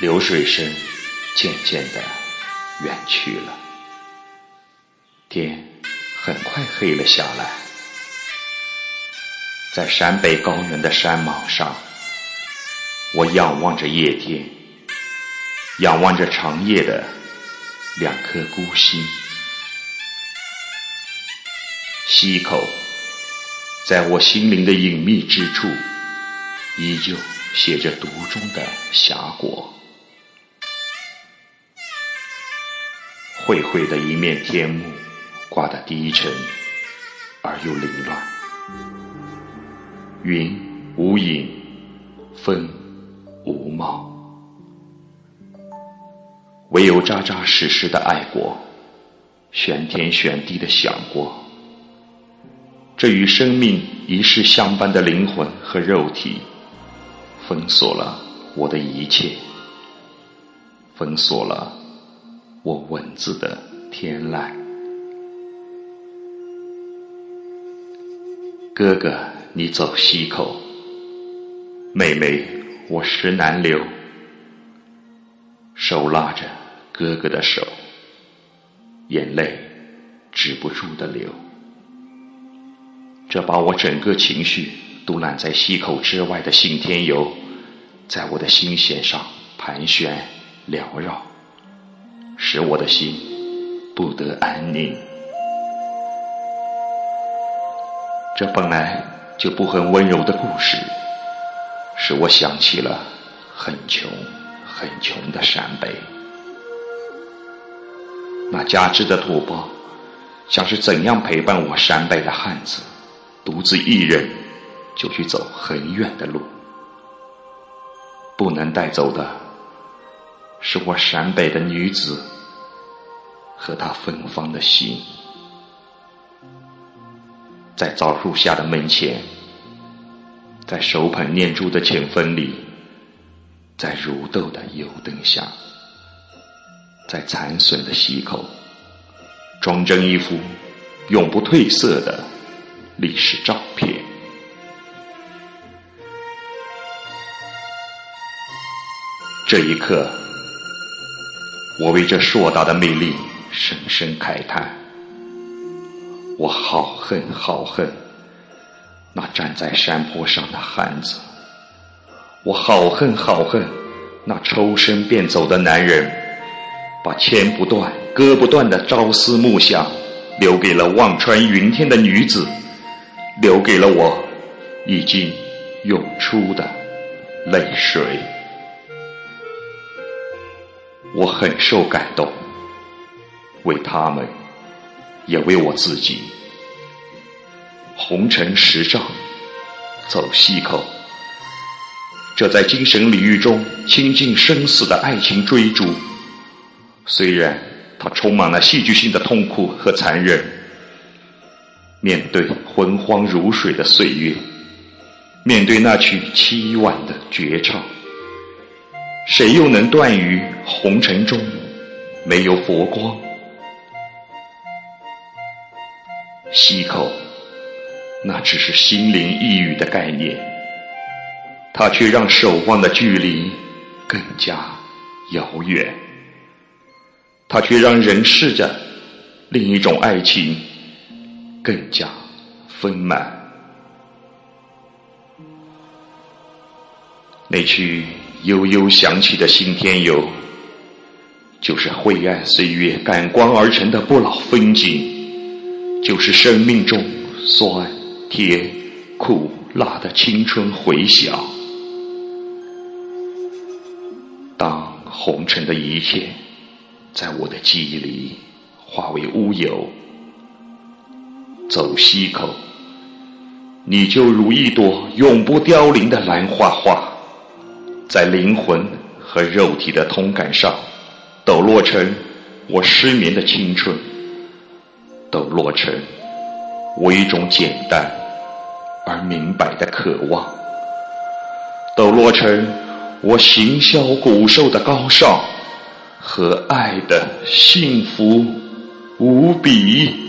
流水声渐渐的远去了，天很快黑了下来。在陕北高原的山莽上，我仰望着夜天，仰望着长夜的两颗孤星。溪口，在我心灵的隐秘之处，依旧写着独钟的峡谷。灰灰的一面天幕，挂得低沉而又凌乱，云无影，风无貌，唯有扎扎实实的爱过，玄天玄地的想过，这与生命一世相伴的灵魂和肉体，封锁了我的一切，封锁了。我文字的天籁，哥哥，你走西口；妹妹，我石南流。手拉着哥哥的手，眼泪止不住的流。这把我整个情绪都揽在溪口之外的信天游，在我的心弦上盘旋缭绕。使我的心不得安宁。这本来就不很温柔的故事，使我想起了很穷、很穷的陕北。那家之的土包，像是怎样陪伴我陕北的汉子，独自一人就去走很远的路，不能带走的。是我陕北的女子和她芬芳的心，在枣树下的门前，在手捧念珠的浅风里，在如豆的油灯下，在残损的溪口，装帧一幅永不褪色的历史照片。这一刻。我为这硕大的魅力深深慨叹，我好恨好恨那站在山坡上的汉子，我好恨好恨那抽身便走的男人，把牵不断割不断的朝思暮想留给了望穿云天的女子，留给了我已经涌出的泪水。我很受感动，为他们，也为我自己。红尘十丈，走西口。这在精神领域中倾尽生死的爱情追逐，虽然它充满了戏剧性的痛苦和残忍。面对昏荒如水的岁月，面对那曲凄婉的绝唱。谁又能断于红尘中没有佛光？西口，那只是心灵一语的概念，它却让守望的距离更加遥远，它却让人世的另一种爱情更加丰满。那曲。悠悠响起的新天游，就是晦暗岁月感光而成的不老风景，就是生命中酸甜苦辣的青春回响。当红尘的一切在我的记忆里化为乌有，走西口，你就如一朵永不凋零的兰花花。在灵魂和肉体的通感上，抖落成我失眠的青春，抖落成我一种简单而明白的渴望，抖落成我行销骨瘦的高尚和爱的幸福无比。